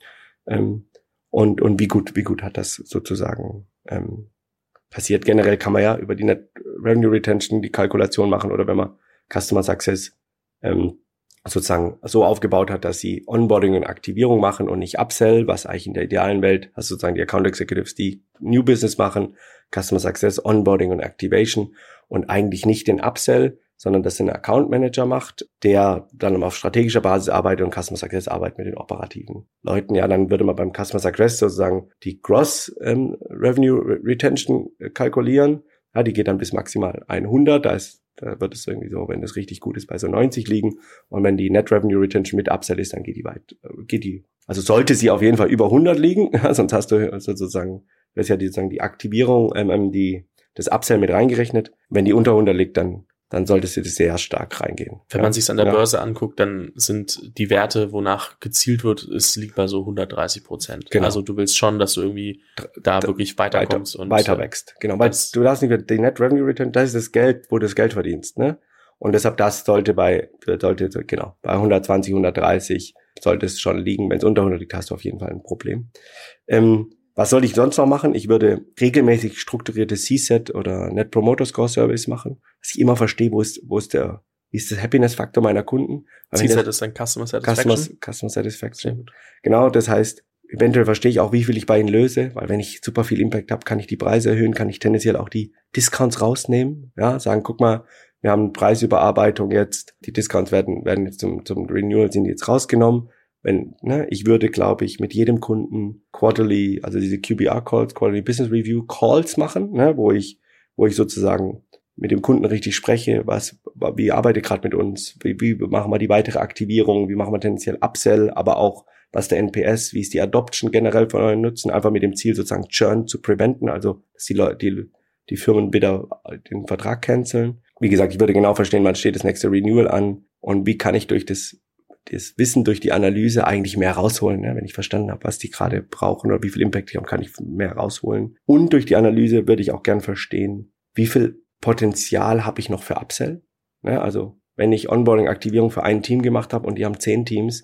Ähm, und, und wie gut, wie gut hat das sozusagen ähm, passiert? Generell kann man ja über die Net Revenue Retention die Kalkulation machen oder wenn man Customer Success ähm, sozusagen so aufgebaut hat, dass sie Onboarding und Aktivierung machen und nicht Upsell, was eigentlich in der idealen Welt, hast sozusagen die Account Executives, die New Business machen, Customer Success, Onboarding und Activation und eigentlich nicht den Upsell, sondern das ein Account Manager macht, der dann auf strategischer Basis arbeitet und Customer Success arbeitet mit den operativen Leuten. Ja, dann würde man beim Customer Success sozusagen die Gross ähm, Revenue Retention kalkulieren. Ja, die geht dann bis maximal 100. Da ist da wird es irgendwie so, wenn das richtig gut ist, bei so 90 liegen. Und wenn die Net Revenue Retention mit Upsell ist, dann geht die weit, äh, geht die, also sollte sie auf jeden Fall über 100 liegen, sonst hast du sozusagen das ist ja die, sozusagen die Aktivierung, ähm, ähm, die, das Upsell mit reingerechnet. Wenn die unter 100 liegt, dann dann sollte sie sehr stark reingehen. Wenn ja. man sich an der ja. Börse anguckt, dann sind die Werte, wonach gezielt wird, es liegt bei so 130 Prozent. Genau. Also du willst schon, dass du irgendwie da wirklich weiterkommst weiter, und weiter wächst. Genau, weil du darfst nicht die Net Revenue Return, das ist das Geld, wo du das Geld verdienst, ne? Und deshalb das sollte bei sollte genau bei 120, 130 sollte es schon liegen. Wenn es unter 100 liegt, hast du auf jeden Fall ein Problem. Ähm, was soll ich sonst noch machen? Ich würde regelmäßig strukturierte C-Set oder Net Promoter Score Service machen, dass ich immer verstehe, wo ist, wo ist der, wie ist das Happiness-Faktor meiner Kunden. C-Set ist ein Customer Satisfaction. Customer, Customer Satisfaction. Genau, das heißt, eventuell verstehe ich auch, wie viel ich bei ihnen löse, weil wenn ich super viel Impact habe, kann ich die Preise erhöhen, kann ich tendenziell auch die Discounts rausnehmen. Ja, sagen, guck mal, wir haben Preisüberarbeitung jetzt, die Discounts werden, werden jetzt zum, zum Renewal sind jetzt rausgenommen wenn, ne, ich würde, glaube ich, mit jedem Kunden quarterly, also diese QBR Calls, Quarterly Business Review Calls machen, ne, wo ich, wo ich sozusagen mit dem Kunden richtig spreche, was, wie arbeitet gerade mit uns, wie, wie machen wir die weitere Aktivierung, wie machen wir tendenziell Upsell, aber auch was der NPS, wie ist die Adoption generell von euren Nutzen, einfach mit dem Ziel sozusagen Churn zu preventen, also dass die Leute, die, die Firmen wieder den Vertrag canceln. Wie gesagt, ich würde genau verstehen, wann steht das nächste Renewal an und wie kann ich durch das das Wissen durch die Analyse eigentlich mehr rausholen. Ne? Wenn ich verstanden habe, was die gerade brauchen oder wie viel Impact die haben, kann ich mehr rausholen. Und durch die Analyse würde ich auch gern verstehen, wie viel Potenzial habe ich noch für Upsell. Ne? Also wenn ich Onboarding-Aktivierung für ein Team gemacht habe und die haben zehn Teams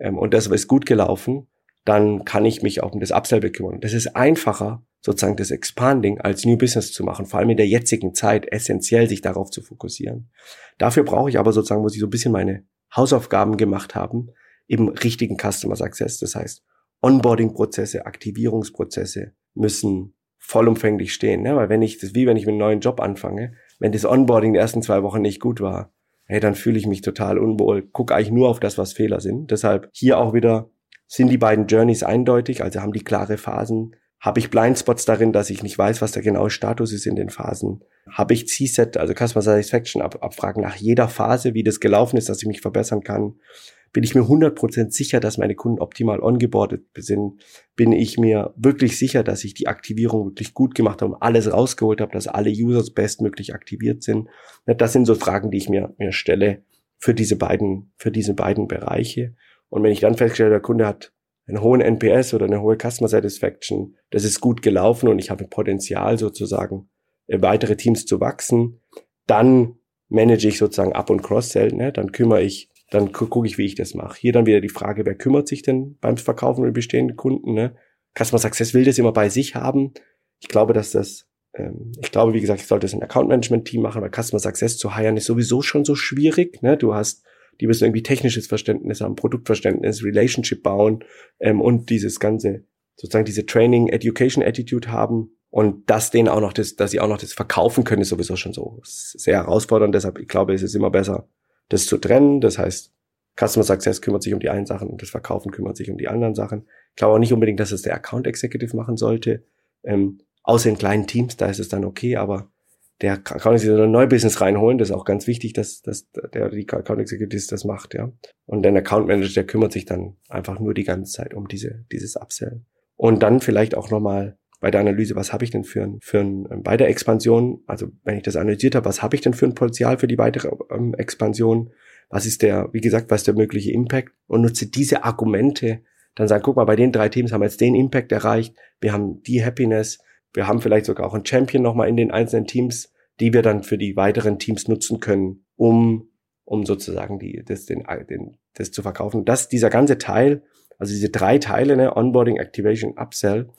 ähm, und das ist gut gelaufen, dann kann ich mich auch um das Upsell bekümmern. Das ist einfacher, sozusagen das Expanding als New Business zu machen, vor allem in der jetzigen Zeit essentiell, sich darauf zu fokussieren. Dafür brauche ich aber sozusagen, muss ich so ein bisschen meine Hausaufgaben gemacht haben im richtigen Customer Success. Das heißt, Onboarding-Prozesse, Aktivierungsprozesse müssen vollumfänglich stehen. Ne? Weil wenn ich, das ist wie wenn ich mit einem neuen Job anfange, wenn das Onboarding die ersten zwei Wochen nicht gut war, hey, dann fühle ich mich total unwohl, guck eigentlich nur auf das, was Fehler sind. Deshalb hier auch wieder sind die beiden Journeys eindeutig, also haben die klare Phasen. Habe ich Blindspots darin, dass ich nicht weiß, was der genaue Status ist in den Phasen? Habe ich C-Set, also Customer Satisfaction Ab Abfragen nach jeder Phase, wie das gelaufen ist, dass ich mich verbessern kann? Bin ich mir 100% sicher, dass meine Kunden optimal ongeboardet sind? Bin ich mir wirklich sicher, dass ich die Aktivierung wirklich gut gemacht habe und alles rausgeholt habe, dass alle Users bestmöglich aktiviert sind? Das sind so Fragen, die ich mir, mir stelle für diese beiden, für diese beiden Bereiche. Und wenn ich dann feststelle, der Kunde hat einen hohen NPS oder eine hohe Customer Satisfaction, das ist gut gelaufen und ich habe Potenzial sozusagen, äh, weitere Teams zu wachsen, dann manage ich sozusagen Up- und Cross-Sell, ne? dann kümmere ich, dann gucke ich, wie ich das mache. Hier dann wieder die Frage, wer kümmert sich denn beim Verkaufen mit bestehenden Kunden? Ne? Customer Success will das immer bei sich haben. Ich glaube, dass das, ähm, ich glaube, wie gesagt, ich sollte das ein Account Management Team machen, weil Customer Success zu hiren ist sowieso schon so schwierig. Ne? Du hast die müssen irgendwie technisches Verständnis haben, Produktverständnis, Relationship bauen ähm, und dieses ganze, sozusagen diese Training, Education Attitude haben. Und dass denen auch noch das, dass sie auch noch das verkaufen können, ist sowieso schon so sehr herausfordernd. Deshalb, ich glaube, es ist immer besser, das zu trennen. Das heißt, Customer Success kümmert sich um die einen Sachen und das Verkaufen kümmert sich um die anderen Sachen. Ich glaube auch nicht unbedingt, dass es der Account Executive machen sollte. Ähm, außer in kleinen Teams, da ist es dann okay, aber der Account Executive ein neues Business reinholen. Das ist auch ganz wichtig, dass, dass der die Account Executive das macht, ja. Und der Account Manager, der kümmert sich dann einfach nur die ganze Zeit um diese, dieses Upsell. Und dann vielleicht auch nochmal bei der Analyse, was habe ich denn für ein, für ein, ähm, bei der Expansion, also wenn ich das analysiert habe, was habe ich denn für ein Potenzial für die weitere ähm, Expansion? Was ist der, wie gesagt, was ist der mögliche Impact? Und nutze diese Argumente, dann sagen, guck mal, bei den drei Teams haben wir jetzt den Impact erreicht, wir haben die Happiness, wir haben vielleicht sogar auch einen Champion nochmal in den einzelnen Teams, die wir dann für die weiteren Teams nutzen können, um, um sozusagen die, das, den, den, das zu verkaufen. Das, dieser ganze Teil, also diese drei Teile, ne, Onboarding, Activation, Upsell,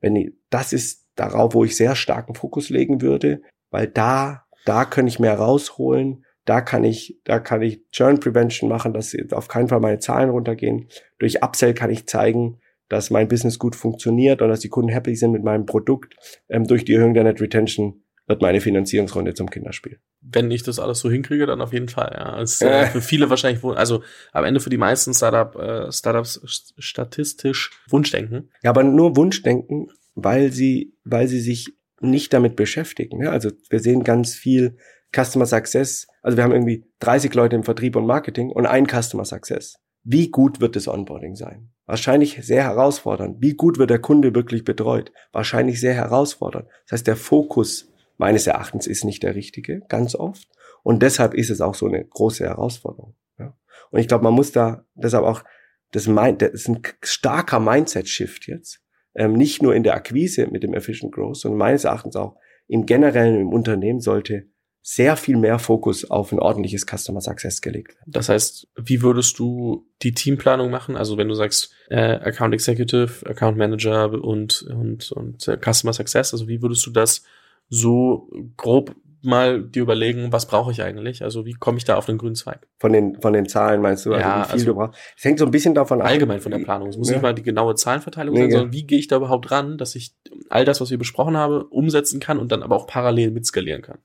wenn ich, das ist darauf, wo ich sehr starken Fokus legen würde, weil da, da kann ich mehr rausholen, da kann ich, da kann ich Churn Prevention machen, dass auf keinen Fall meine Zahlen runtergehen. Durch Upsell kann ich zeigen, dass mein Business gut funktioniert und dass die Kunden happy sind mit meinem Produkt. Ähm, durch die Erhöhung der Net Retention wird meine Finanzierungsrunde zum Kinderspiel. Wenn ich das alles so hinkriege, dann auf jeden Fall. Ja. Ist, äh, für viele wahrscheinlich, also am Ende für die meisten Startup, äh, Startups statistisch Wunschdenken. Ja, aber nur Wunschdenken, weil sie, weil sie sich nicht damit beschäftigen. Ja? Also wir sehen ganz viel Customer Success. Also wir haben irgendwie 30 Leute im Vertrieb und Marketing und ein Customer Success. Wie gut wird das Onboarding sein? Wahrscheinlich sehr herausfordernd. Wie gut wird der Kunde wirklich betreut? Wahrscheinlich sehr herausfordernd. Das heißt, der Fokus meines Erachtens ist nicht der richtige, ganz oft. Und deshalb ist es auch so eine große Herausforderung. Ja. Und ich glaube, man muss da deshalb auch, das, Mind, das ist ein starker Mindset-Shift jetzt. Ähm, nicht nur in der Akquise mit dem Efficient Growth, sondern meines Erachtens auch im generellen im Unternehmen sollte sehr viel mehr Fokus auf ein ordentliches Customer Success gelegt werden. Das heißt, wie würdest du die Teamplanung machen? Also wenn du sagst äh, Account Executive, Account Manager und und und äh, Customer Success, also wie würdest du das so grob mal dir überlegen, was brauche ich eigentlich? Also wie komme ich da auf den grünen Zweig? Von den, von den Zahlen meinst du, also ja, wie viel also du brauchst? Es hängt so ein bisschen davon ab. Allgemein von der Planung. Es muss ja. nicht mal die genaue Zahlenverteilung nee, sein, sondern wie gehe ich da überhaupt ran, dass ich all das, was wir besprochen haben, umsetzen kann und dann aber auch parallel mitskalieren kann.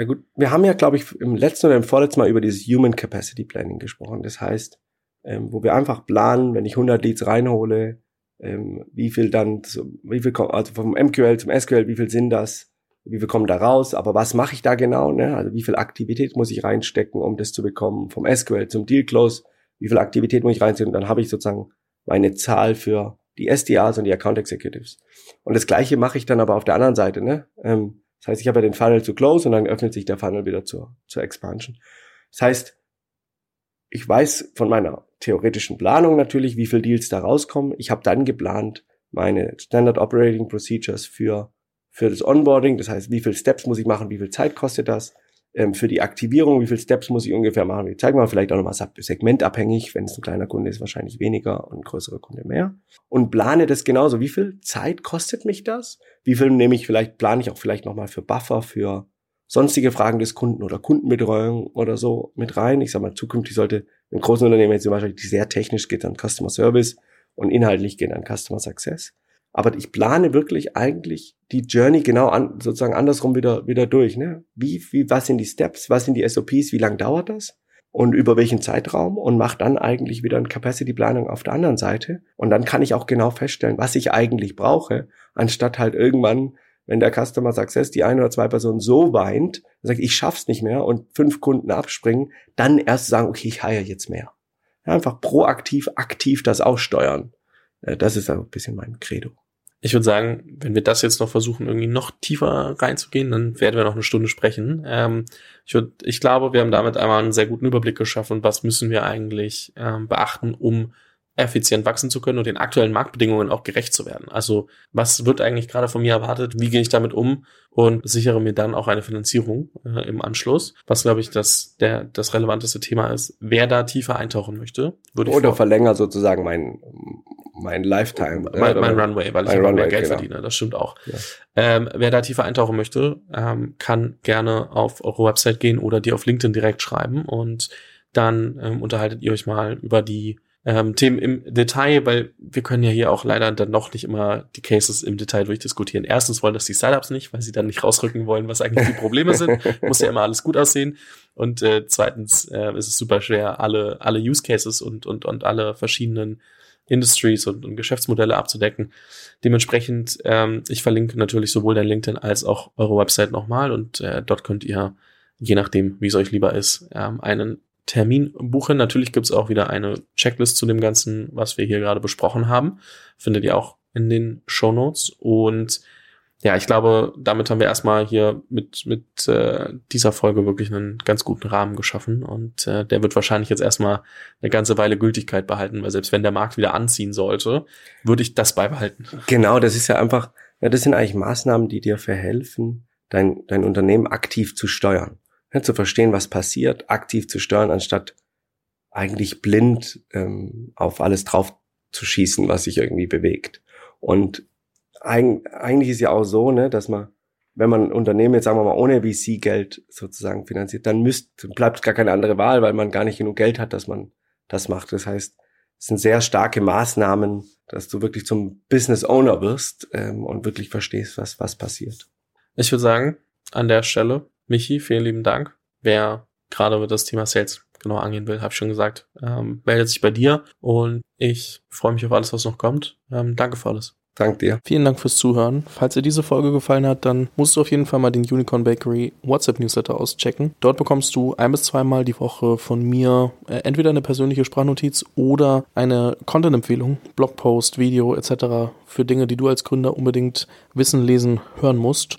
Ja gut, wir haben ja, glaube ich, im letzten oder im vorletzten Mal über dieses Human Capacity Planning gesprochen. Das heißt, ähm, wo wir einfach planen, wenn ich 100 Leads reinhole, ähm, wie viel dann, wie viel kommt, also vom MQL zum SQL, wie viel sind das? wie viel kommen da raus, aber was mache ich da genau? Ne? Also wie viel Aktivität muss ich reinstecken, um das zu bekommen? Vom SQL zum Deal Close, wie viel Aktivität muss ich reinstecken? Und dann habe ich sozusagen meine Zahl für die SDAs und die Account Executives. Und das gleiche mache ich dann aber auf der anderen Seite. Ne? Ähm, das heißt, ich habe ja den Funnel zu Close und dann öffnet sich der Funnel wieder zur, zur Expansion. Das heißt, ich weiß von meiner theoretischen Planung natürlich, wie viele Deals da rauskommen. Ich habe dann geplant, meine Standard Operating Procedures für für das Onboarding, das heißt, wie viele Steps muss ich machen, wie viel Zeit kostet das, ähm, für die Aktivierung, wie viele Steps muss ich ungefähr machen, wie zeigen wir vielleicht auch nochmal segmentabhängig, wenn es ein kleiner Kunde ist, wahrscheinlich weniger und ein größerer Kunde mehr. Und plane das genauso, wie viel Zeit kostet mich das, wie viel nehme ich vielleicht, plane ich auch vielleicht nochmal für Buffer, für sonstige Fragen des Kunden oder Kundenbetreuung oder so mit rein. Ich sage mal, zukünftig sollte im großen Unternehmen jetzt zum Beispiel, die sehr technisch geht, dann Customer Service und inhaltlich gehen dann Customer Success. Aber ich plane wirklich eigentlich die Journey genau an, sozusagen andersrum wieder, wieder durch. Ne? Wie, wie, was sind die Steps, was sind die SOPs, wie lang dauert das? Und über welchen Zeitraum und mache dann eigentlich wieder eine Capacity-Planung auf der anderen Seite. Und dann kann ich auch genau feststellen, was ich eigentlich brauche, anstatt halt irgendwann, wenn der Customer Success die eine oder zwei Personen so weint, sagt, ich schaff's nicht mehr und fünf Kunden abspringen, dann erst sagen, okay, ich heiere jetzt mehr. Ja, einfach proaktiv, aktiv das aussteuern. Äh, das ist ein bisschen mein Credo. Ich würde sagen, wenn wir das jetzt noch versuchen, irgendwie noch tiefer reinzugehen, dann werden wir noch eine Stunde sprechen. Ähm, ich, würd, ich glaube, wir haben damit einmal einen sehr guten Überblick geschaffen, was müssen wir eigentlich ähm, beachten, um effizient wachsen zu können und den aktuellen Marktbedingungen auch gerecht zu werden. Also was wird eigentlich gerade von mir erwartet? Wie gehe ich damit um und sichere mir dann auch eine Finanzierung äh, im Anschluss? Was glaube ich, dass der das relevanteste Thema ist. Wer da tiefer eintauchen möchte, würde oder verlängert sozusagen mein mein Lifetime. Mein, mein Runway, weil ich Runway, mehr Geld genau. verdiene. Das stimmt auch. Ja. Ähm, wer da tiefer eintauchen möchte, ähm, kann gerne auf eure Website gehen oder die auf LinkedIn direkt schreiben und dann ähm, unterhaltet ihr euch mal über die ähm, Themen im Detail, weil wir können ja hier auch leider dann noch nicht immer die Cases im Detail durchdiskutieren. Erstens wollen das die Startups nicht, weil sie dann nicht rausrücken wollen, was eigentlich die Probleme sind. Muss ja immer alles gut aussehen. Und äh, zweitens äh, ist es super schwer, alle, alle Use Cases und, und, und alle verschiedenen Industries und, und Geschäftsmodelle abzudecken. Dementsprechend, ähm, ich verlinke natürlich sowohl dein LinkedIn als auch eure Website nochmal und äh, dort könnt ihr, je nachdem, wie es euch lieber ist, ähm, einen Termin buchen. Natürlich gibt's auch wieder eine Checklist zu dem Ganzen, was wir hier gerade besprochen haben. Findet ihr auch in den Show Notes. Und ja, ich glaube, damit haben wir erstmal hier mit, mit äh, dieser Folge wirklich einen ganz guten Rahmen geschaffen. Und äh, der wird wahrscheinlich jetzt erstmal eine ganze Weile Gültigkeit behalten, weil selbst wenn der Markt wieder anziehen sollte, würde ich das beibehalten. Genau, das ist ja einfach, ja, das sind eigentlich Maßnahmen, die dir verhelfen, dein, dein Unternehmen aktiv zu steuern. Ja, zu verstehen, was passiert, aktiv zu steuern, anstatt eigentlich blind ähm, auf alles drauf zu schießen, was sich irgendwie bewegt. Und eigentlich ist ja auch so, ne, dass man, wenn man ein Unternehmen jetzt sagen wir mal ohne VC-Geld sozusagen finanziert, dann müsst, bleibt gar keine andere Wahl, weil man gar nicht genug Geld hat, dass man das macht. Das heißt, es sind sehr starke Maßnahmen, dass du wirklich zum Business Owner wirst ähm, und wirklich verstehst, was was passiert. Ich würde sagen, an der Stelle, Michi, vielen lieben Dank. Wer gerade das Thema Sales genau angehen will, habe ich schon gesagt, ähm, meldet sich bei dir und ich freue mich auf alles, was noch kommt. Ähm, danke für alles. Dank dir. Vielen Dank fürs Zuhören. Falls dir diese Folge gefallen hat, dann musst du auf jeden Fall mal den Unicorn Bakery WhatsApp Newsletter auschecken. Dort bekommst du ein bis zweimal die Woche von mir äh, entweder eine persönliche Sprachnotiz oder eine Content-Empfehlung, Blogpost, Video etc. für Dinge, die du als Gründer unbedingt wissen, lesen, hören musst.